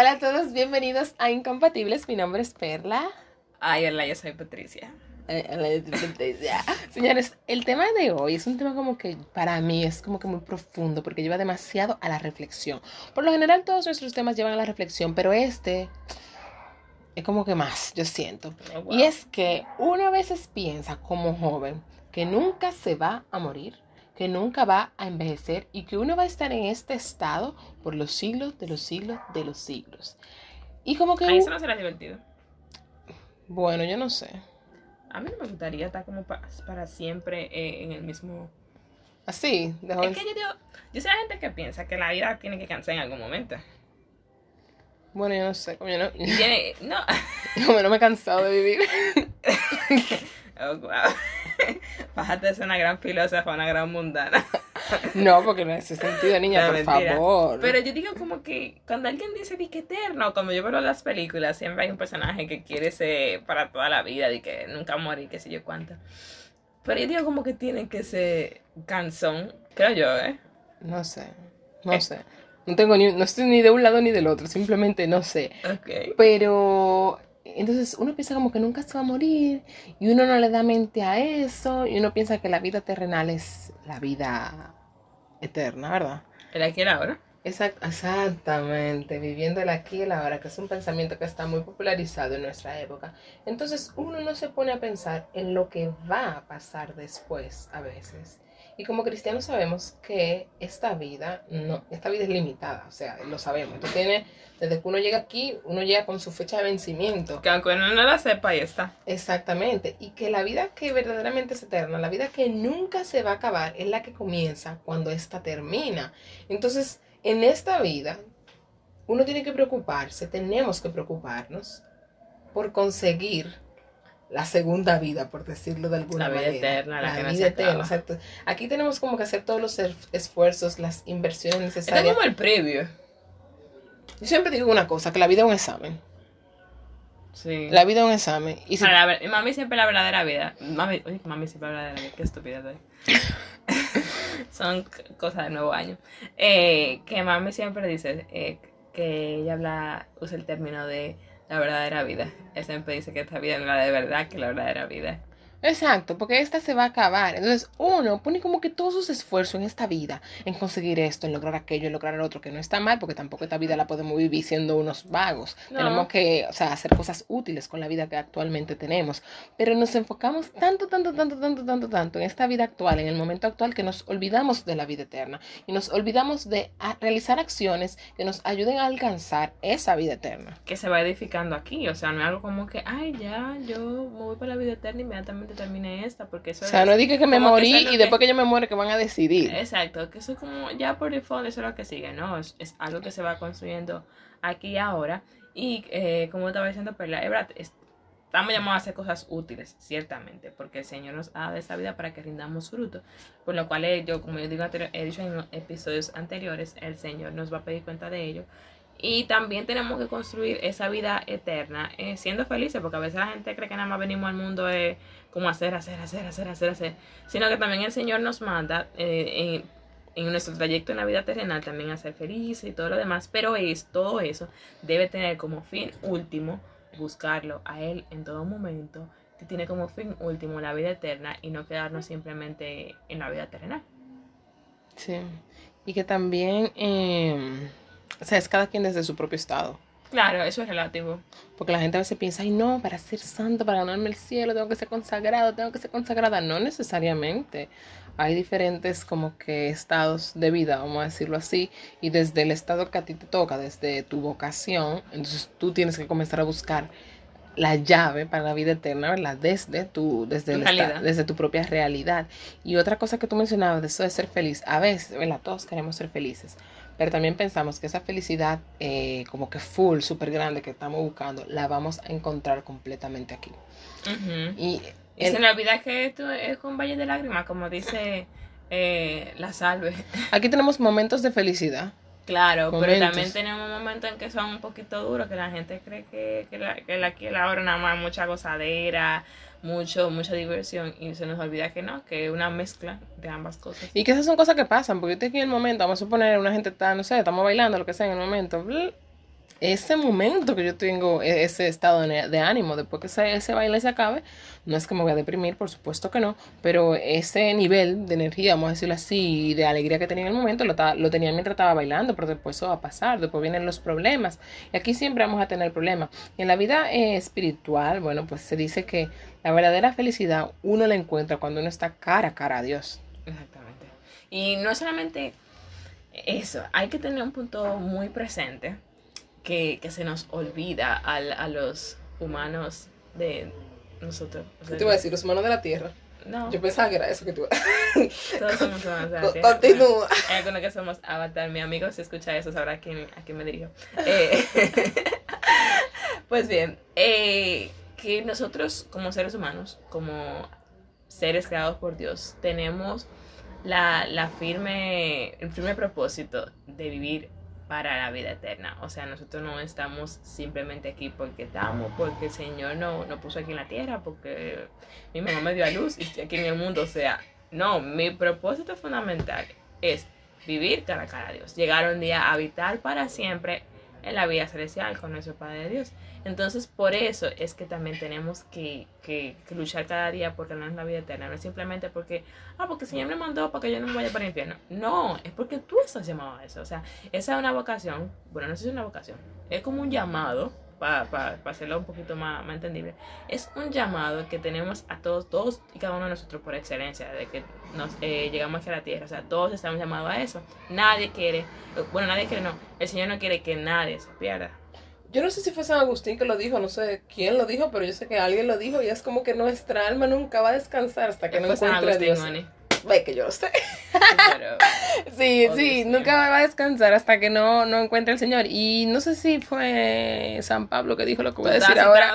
Hola a todos, bienvenidos a Incompatibles. Mi nombre es Perla. Ay, hola, yo soy Patricia. Eh, hola, yo soy Patricia. Señores, el tema de hoy es un tema como que para mí es como que muy profundo porque lleva demasiado a la reflexión. Por lo general todos nuestros temas llevan a la reflexión, pero este es como que más, yo siento. Oh, wow. Y es que uno a veces piensa como joven que nunca se va a morir, que nunca va a envejecer y que uno va a estar en este estado por los siglos de los siglos de los siglos. Y como que, u- eso no será divertido. bueno, yo no sé. A mí no me gustaría estar como pa- para siempre eh, en el mismo... Así, de joven. Es que yo digo, yo sé la gente que piensa que la vida tiene que cansar en algún momento. Bueno, yo no sé, como yo no, Y tiene, no, como no me he cansado de vivir. oh, wow. Bájate de ser una gran filósofa, una gran mundana. No, porque no es ese sentido, niña, No, por mentira. favor. Pero yo digo como que cuando alguien dice de que eterno, cuando yo veo las películas, siempre hay un personaje que quiere ser para toda la vida, de que nunca morir, qué sé yo cuánto. Pero yo digo como que tiene que ser cansón, creo yo, ¿eh? No sé, no Eh. sé. No tengo ni, no estoy ni de un lado ni del otro, simplemente no sé. Ok. Pero entonces uno piensa como que nunca se va a morir y uno no le da mente a eso y uno piensa que la vida terrenal es la vida eterna, ¿verdad? El aquí y el ahora. Exact- exactamente, viviendo el aquí y el ahora, que es un pensamiento que está muy popularizado en nuestra época. Entonces uno no se pone a pensar en lo que va a pasar después a veces. Y como cristianos sabemos que esta vida, no, esta vida es limitada, o sea, lo sabemos. Tú tienes, desde que uno llega aquí, uno llega con su fecha de vencimiento. Que aunque uno no la sepa, ahí está. Exactamente. Y que la vida que verdaderamente es eterna, la vida que nunca se va a acabar, es la que comienza cuando ésta termina. Entonces, en esta vida, uno tiene que preocuparse, tenemos que preocuparnos por conseguir la segunda vida, por decirlo de alguna La vida manera. eterna, la que no vida eterna, exacto. Aquí tenemos como que hacer todos los er- esfuerzos, las inversiones es necesarias. como el previo. Yo siempre digo una cosa, que la vida es un examen. Sí. La vida es un examen. Y si la mami siempre la verdadera vida. Mami, oye, mami siempre la verdadera vida. Qué estúpida soy. Son cosas de nuevo año. Eh, que mami siempre dice eh, que ella habla, usa el término de la verdadera vida. Ella siempre dice que esta vida es la de verdad, que la verdadera vida. Exacto, porque esta se va a acabar. Entonces uno pone como que todos sus esfuerzos en esta vida, en conseguir esto, en lograr aquello, en lograr el otro, que no está mal, porque tampoco esta vida la podemos vivir siendo unos vagos. No. Tenemos que, o sea, hacer cosas útiles con la vida que actualmente tenemos. Pero nos enfocamos tanto, tanto, tanto, tanto, tanto, tanto en esta vida actual, en el momento actual, que nos olvidamos de la vida eterna y nos olvidamos de a- realizar acciones que nos ayuden a alcanzar esa vida eterna. Que se va edificando aquí. O sea, no es algo como que, ay, ya, yo me voy para la vida eterna inmediatamente termine esta. Porque eso O sea, no diga que me que morí y que- después que yo me muere que van a decidir. Exacto, que eso es como ya por default, eso es lo que sigue, ¿no? Es, es algo que se va construyendo aquí y ahora. Y eh, como estaba diciendo Perla, es verdad, es- estamos llamados a hacer cosas útiles, ciertamente, porque el Señor nos ha dado esa vida para que rindamos fruto. Por lo cual, eh, yo, como yo digo, anterior- he dicho en episodios anteriores, el Señor nos va a pedir cuenta de ello. Y también tenemos que construir esa vida eterna eh, siendo felices, porque a veces la gente cree que nada más venimos al mundo eh, como hacer, hacer, hacer, hacer, hacer, hacer, sino que también el Señor nos manda eh, en, en nuestro trayecto en la vida terrenal también a ser felices y todo lo demás, pero es, todo eso debe tener como fin último buscarlo a Él en todo momento, que tiene como fin último la vida eterna y no quedarnos simplemente en la vida terrenal. Sí. Y que también, eh, o sea, es cada quien desde su propio estado. Claro, eso es relativo. Porque la gente a veces piensa, ay no, para ser santo, para ganarme el cielo, tengo que ser consagrado, tengo que ser consagrada. No necesariamente. Hay diferentes como que estados de vida, vamos a decirlo así. Y desde el estado que a ti te toca, desde tu vocación, entonces tú tienes que comenzar a buscar la llave para la vida eterna, ¿verdad? Desde tu, desde, Tu el esta- desde tu propia realidad. Y otra cosa que tú mencionabas de eso de ser feliz, a veces, ¿verdad? Todos queremos ser felices, pero también pensamos que esa felicidad eh, como que full, súper grande que estamos buscando, la vamos a encontrar completamente aquí. Y Y el- se le olvida que esto es con valle de lágrimas, como dice eh, la salve. aquí tenemos momentos de felicidad. Claro, pero también tenemos momentos en que son un poquito duros, que la gente cree que, que, la, que la y la ahora nada más mucha gozadera, mucho, mucha diversión, y se nos olvida que no, que es una mezcla de ambas cosas. Y que esas son cosas que pasan, porque usted aquí en el momento, vamos a suponer, una gente está, no sé, estamos bailando, lo que sea, en el momento, ese momento que yo tengo, e, ese estado de, ánimo, después que ese, ese, baile se acabe, no es que me voy a deprimir, por supuesto que no, pero ese nivel de energía, vamos a decirlo así, de alegría que tenía en el momento, lo, lo tenía mientras estaba bailando, pero después eso va a pasar, después vienen los problemas, y aquí siempre vamos a tener problemas. En la vida eh, espiritual, bueno, pues se dice que la verdadera felicidad uno la encuentra cuando uno está cara a cara a Dios. Exactamente. Y no solamente eso, hay que tener un punto muy presente que, que se nos olvida al, a los humanos de nosotros. ¿Qué te iba a decir? Los humanos de la Tierra. No. Yo pensaba que era eso que tú Todos somos humanos de la Tierra. Continúa. Hay algunos que somos avatar. Mi amigo, si escucha eso, sabrá a quién, a quién me dirijo. Eh, pues bien, eh, que nosotros como seres humanos, como seres creados por Dios, tenemos la, la firme, el firme propósito de vivir para la vida eterna. O sea, nosotros no estamos simplemente aquí porque estamos, porque el Señor no nos puso aquí en la tierra, porque mi mamá me dio a luz y estoy aquí en el mundo. O sea, no, mi propósito fundamental es vivir cara a cara a Dios, llegar un día a habitar para siempre en la vida celestial con nuestro Padre Dios. Entonces, por eso es que también tenemos que, que, luchar cada día por tener la vida eterna. No es simplemente porque, ah, porque el Señor me mandó para que yo no me vaya para el infierno. No, es porque tú estás llamado a eso. O sea, esa es una vocación. Bueno, no sé si es una vocación. Es como un llamado, para pa, hacerlo un poquito más, más, entendible. Es un llamado que tenemos a todos, todos y cada uno de nosotros por excelencia, de que nos eh, llegamos a la tierra. O sea, todos estamos llamados a eso. Nadie quiere, bueno, nadie quiere, no. El Señor no quiere que nadie se pierda. Yo no sé si fue San Agustín que lo dijo, no sé quién lo dijo, pero yo sé que alguien lo dijo y es como que nuestra alma nunca va a descansar hasta que no encuentre a Dios. Ve que yo lo sé. sí, oh, sí, nunca va a descansar hasta que no, no encuentre al Señor. Y no sé si fue San Pablo que dijo lo que voy a decir ahora.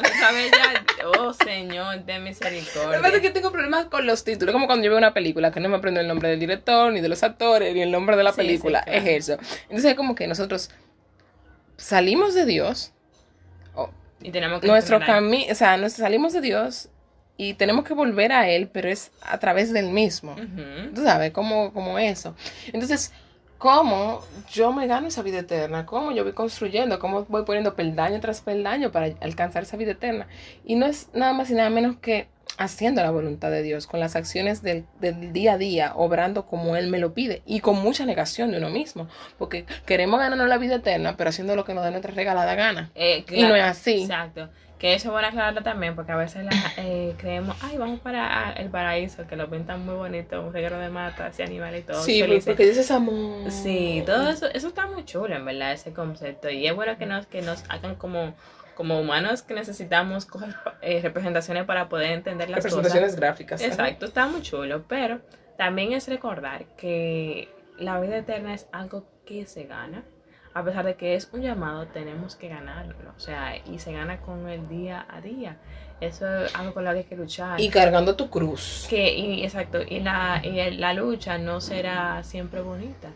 oh, Señor, de misericordia. Lo que pasa es que tengo problemas con los títulos, como cuando yo veo una película, que no me aprendo el nombre del director, ni de los actores, ni el nombre de la película. Es eso. Entonces es como que nosotros salimos de Dios. y tenemos que nuestro camino, o sea, nos salimos de Dios y tenemos que volver a Él, pero es a través del mismo. Tú sabes, como, como eso. Entonces, ¿cómo yo me gano esa vida eterna? ¿Cómo yo voy construyendo? ¿Cómo voy poniendo peldaño tras peldaño para alcanzar esa vida eterna? Y no es nada más y nada menos que haciendo la voluntad de Dios, con las acciones del, día a día, obrando como Él me lo pide y con mucha negación de uno mismo, porque queremos ganarnos la vida eterna, pero haciendo lo que nos da nuestra regalada gana. Eh, y no es así. Exacto. Que eso es bueno aclararlo también, porque a veces eh, creemos, ay, vamos para el paraíso, que lo pintan muy bonito, un regalo de matas y animales y todo. Sí, porque dices amor. Sí, todo eso, eso está muy chulo, en verdad, ese concepto. Y es bueno que nos, que nos hagan como como humanos que necesitamos cosas, eh, representaciones para poder entender las representaciones gráficas. Exacto, está muy chulo, pero también es recordar que la vida eterna es algo que se gana. A pesar de que es un llamado, tenemos que ganarlo. O sea, y se gana con el día a día. Eso es algo con lo que hay que luchar. Y cargando tu cruz. Que, y, exacto. Y la, y la lucha no será siempre bonita.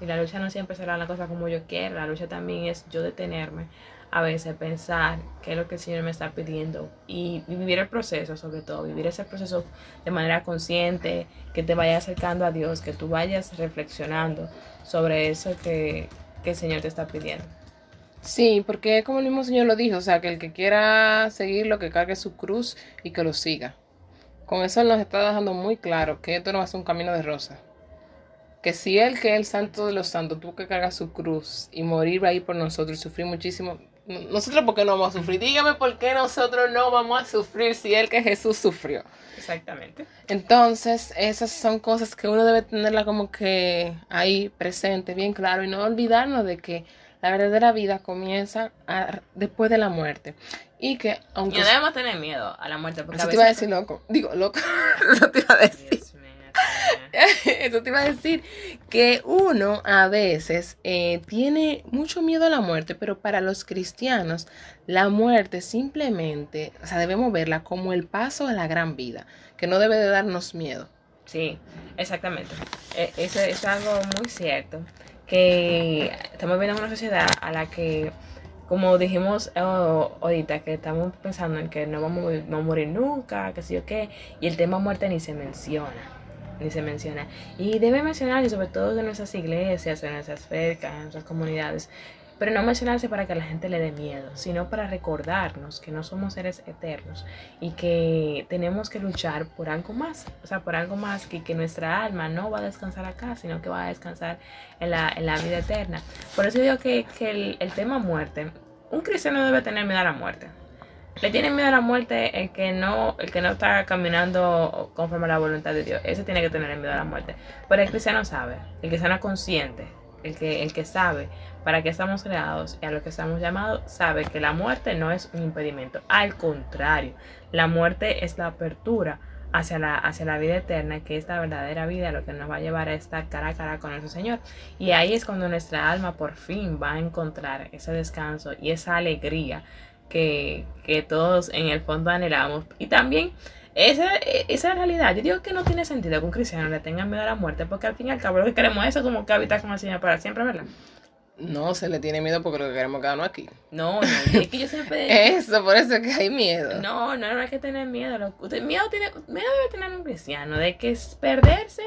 Y la lucha no siempre será la cosa como yo quiero. La lucha también es yo detenerme a veces pensar qué es lo que el Señor me está pidiendo y vivir el proceso, sobre todo, vivir ese proceso de manera consciente, que te vaya acercando a Dios, que tú vayas reflexionando sobre eso que, el Señor te está pidiendo. Sí, porque como el mismo Señor lo dijo, o sea, que el que quiera seguir lo que cargue su cruz y que lo siga. Con eso nos está dejando muy claro que esto no va a ser un camino de rosa. Que si Él, que es el santo de los santos, tuvo que cargar su cruz y morir ahí por nosotros y sufrir muchísimo, nosotros, ¿por qué no vamos a sufrir? Dígame por qué nosotros no vamos a sufrir si Él que Jesús sufrió. Exactamente. Entonces, esas son cosas que uno debe tenerla como que ahí presente, bien claro, y no olvidarnos de que la verdadera vida comienza después de la muerte. Y que, aunque. no debemos tener miedo a la muerte. Porque eso te iba a decir loco. Digo, loco. eso te iba a decir. Eso te iba a decir que uno a veces eh, tiene mucho miedo a la muerte, pero para los cristianos la muerte simplemente, o sea, debemos verla como el paso a la gran vida, que no debe de darnos miedo. Sí, exactamente. E, eso es algo muy cierto, que estamos viendo una sociedad a la que como dijimos oh, ahorita, que estamos pensando en que no vamos, a morir nunca, que sé yo qué, y el tema muerte ni se menciona ni se menciona. Y debe mencionarse, sobre todo en nuestras iglesias, en nuestras cercas, en nuestras comunidades, pero no mencionarse para que la gente le dé miedo, sino para recordarnos que no somos seres eternos y que tenemos que luchar por algo más, o sea, por algo más que, que nuestra alma no va a descansar acá, sino que va a descansar en la, en la vida eterna. Por eso digo que, que el, el tema muerte, un cristiano debe tener miedo a la muerte. Le tiene miedo a la muerte el que no, el que no está caminando conforme a la voluntad de Dios. Ese tiene que tener miedo a la muerte. Pero el cristiano sabe, el cristiano consciente, el que, el que sabe para qué estamos creados y a lo que estamos llamados, sabe que la muerte no es un impedimento. Al contrario, la muerte es la apertura hacia la, hacia la vida eterna, que es la verdadera vida, lo que nos va a llevar a estar cara a cara con nuestro Señor. Y ahí es cuando nuestra alma por fin va a encontrar ese descanso y esa alegría que, que todos en el fondo anhelamos. Y también esa, esa realidad. Yo digo que no tiene sentido que un cristiano le tenga miedo a la muerte, porque al fin y al cabo lo que queremos es eso como que habitar con el Señor para siempre, ¿verdad? No se le tiene miedo porque lo que queremos quedarnos aquí. No, no, es que yo siempre... Eso, por eso es que hay miedo. No, no, no hay que tener miedo. Lo- usted- miedo, tiene, miedo debe tener un cristiano de que es perderse,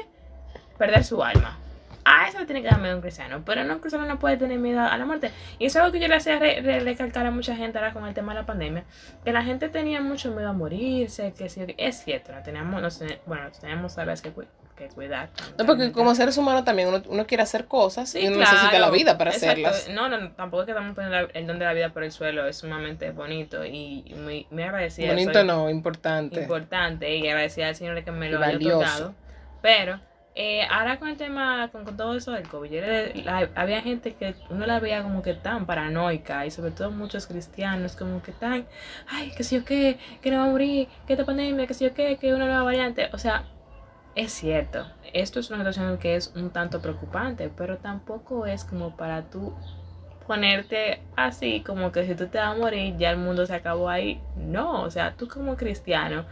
perder su alma. A eso le tiene que dar miedo a un cristiano. Pero no, un cristiano no puede tener miedo a la muerte. Y eso es algo que yo le hacía re- re- recalcar a mucha gente ahora con el tema de la pandemia. Que la gente tenía mucho miedo a morirse. Que sí, es cierto, no teníamos, nos bueno, nos teníamos a veces que, que cuidar. No, porque como seres humanos también uno, uno quiere hacer cosas Sí, y uno claro. necesita la vida para Exacto. hacerlas. No, no, no, tampoco es que estamos poniendo el don de la vida por el suelo, es sumamente bonito y muy, muy agradecida. Bonito no, importante. importante y agradecida al Señor que me lo haya otorgado. Pero eh, ahora con el tema, con, todo eso del COVID, había gente que uno la veía como que tan paranoica y sobre todo muchos cristianos como que tan, ay, que si yo qué, que no va a morir, que esta pandemia, que si yo qué, que una nueva variante. O sea, es cierto, esto es una situación que es un tanto preocupante, pero tampoco es como para tú ponerte así como que si tú te vas a morir ya el mundo se acabó ahí. No, o sea, tú como cristiano,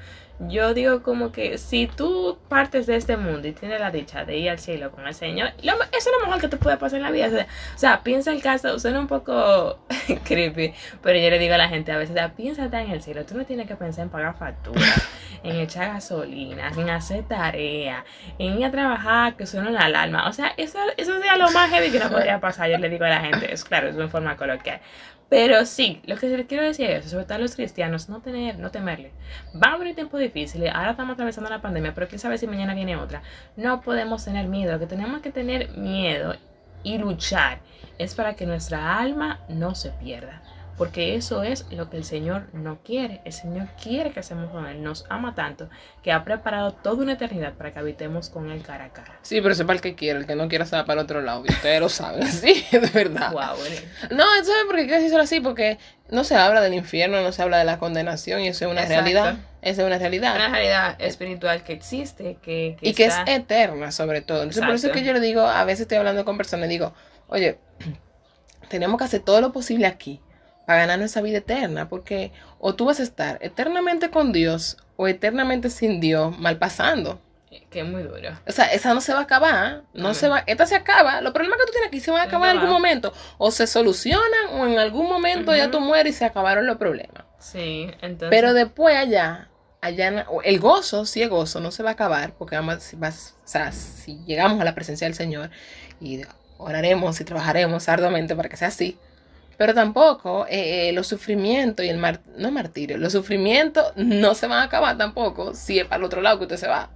yo digo como que si tú partes de este mundo y tienes la dicha de ir al cielo con el Señor, lo, eso es lo mejor que te puede pasar en la vida. O sea, o sea, piensa el caso, suena un poco creepy, pero yo le digo a la gente a veces, o sea, piénsate en el cielo, tú no tienes que pensar en pagar facturas, en echar gasolina, en hacer tarea, en ir a trabajar, que suena una alarma. O sea, eso, eso sería lo más heavy que no podría pasar, yo le digo a la gente, es claro, es en forma coloquial. Pero sí, lo que les quiero decir es, sobre todo a los cristianos, no tener, no temerle. Van a venir tiempos difíciles, ahora estamos atravesando la pandemia, pero quién sabe si mañana viene otra. No podemos tener miedo, lo que tenemos que tener miedo y luchar es para que nuestra alma no se pierda. Porque eso es lo que el Señor no quiere. El Señor quiere que hacemos con Él. Nos ama tanto que ha preparado toda una eternidad para que habitemos con Él cara a cara. Sí, pero sepa el que quiere, el que no quiera se va para el otro lado. Y ustedes lo saben, sí, de verdad. Wow, bueno. No, ¿sabes por qué quiero decirlo así? Porque no se habla del infierno, no se habla de la condenación y eso es una Exacto. realidad. Esa es una realidad. Una realidad espiritual que existe, que, que y que es eterna sobre todo. Entonces, por eso es que yo le digo, a veces estoy hablando con personas y digo, oye, tenemos que hacer todo lo posible aquí para ganar nuestra vida eterna, porque o tú vas a estar eternamente con Dios o eternamente sin Dios, mal pasando. que es muy duro. O sea, esa no se va a acabar, no Amén. se va, esta se acaba. Los problemas que tú tienes aquí se van a acabar en algún momento, o se solucionan o en algún momento ya tú mueres y se acabaron los problemas. Sí, entonces. Pero después allá, allá el gozo, si es gozo, no se va a acabar, porque vamos, si vas- o sea, si llegamos a la presencia del Señor y oraremos y trabajaremos arduamente para que sea así. Pero tampoco eh, eh, los sufrimientos y el mar, no martirio, los sufrimientos no se van a acabar tampoco si es para el otro lado que usted se va.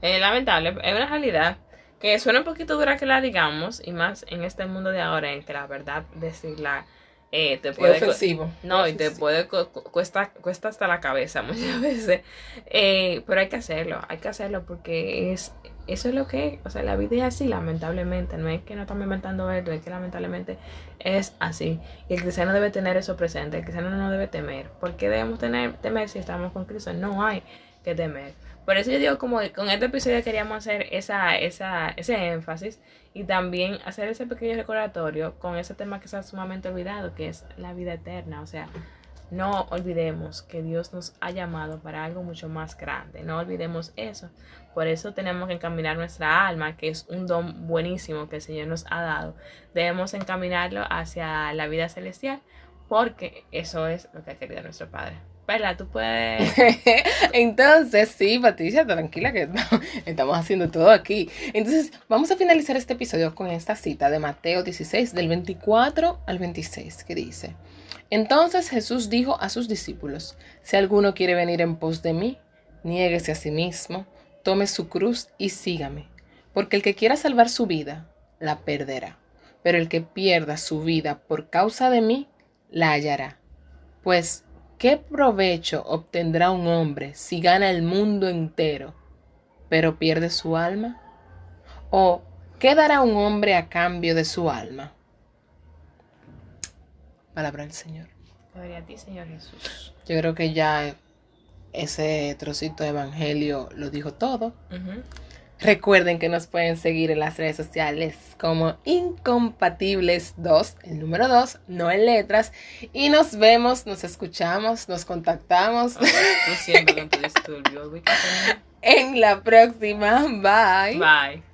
Es lamentable, es una realidad que suena un poquito dura que la digamos, y más en este mundo de ahora en que la verdad decirla eh, te puede... co- ofensivo. No, y te Ofensivo. puede cu- cu- cuesta, cuesta hasta la cabeza muchas veces. Eh, pero hay que hacerlo, hay que hacerlo porque es eso es lo que es. O sea, la vida es así, lamentablemente. No es que no estamos inventando esto, es que lamentablemente es así. Y el cristiano debe tener eso presente. El cristiano no debe temer. ¿Por qué debemos tener, temer si estamos con Cristo? No hay que temer. Por eso yo digo como que con este episodio queríamos hacer esa, esa, ese énfasis y también hacer ese pequeño recordatorio con ese tema que está sumamente olvidado, que es la vida eterna. O sea, no olvidemos que Dios nos ha llamado para algo mucho más grande. No olvidemos eso. Por eso tenemos que encaminar nuestra alma, que es un don buenísimo que el Señor nos ha dado. Debemos encaminarlo hacia la vida celestial, porque eso es lo que ha querido nuestro Padre. Perla, tú puedes. Entonces, sí, Patricia, tranquila que estamos haciendo todo aquí. Entonces, vamos a finalizar este episodio con esta cita de Mateo 16, del 24 al 26, que dice, Entonces Jesús dijo a sus discípulos, Si alguno quiere venir en pos de mí, niéguese a sí mismo, tome su cruz y sígame, porque el que quiera salvar su vida, la perderá, pero el que pierda su vida por causa de mí, la hallará. Pues, ¿qué provecho obtendrá un hombre si gana el mundo entero, pero pierde su alma? ¿O qué dará un hombre a cambio de su alma? Palabra del Señor. Gloria a ti, Señor Jesús. Yo creo que ya ese trocito de evangelio lo dijo todo. Ujú. Recuerden que nos pueden seguir en las redes sociales como Incompatibles2, el número 2, no en letras. Y nos vemos, nos escuchamos, nos contactamos Tú siempre con tu disturbio. ubica, en la próxima. Bye. Bye.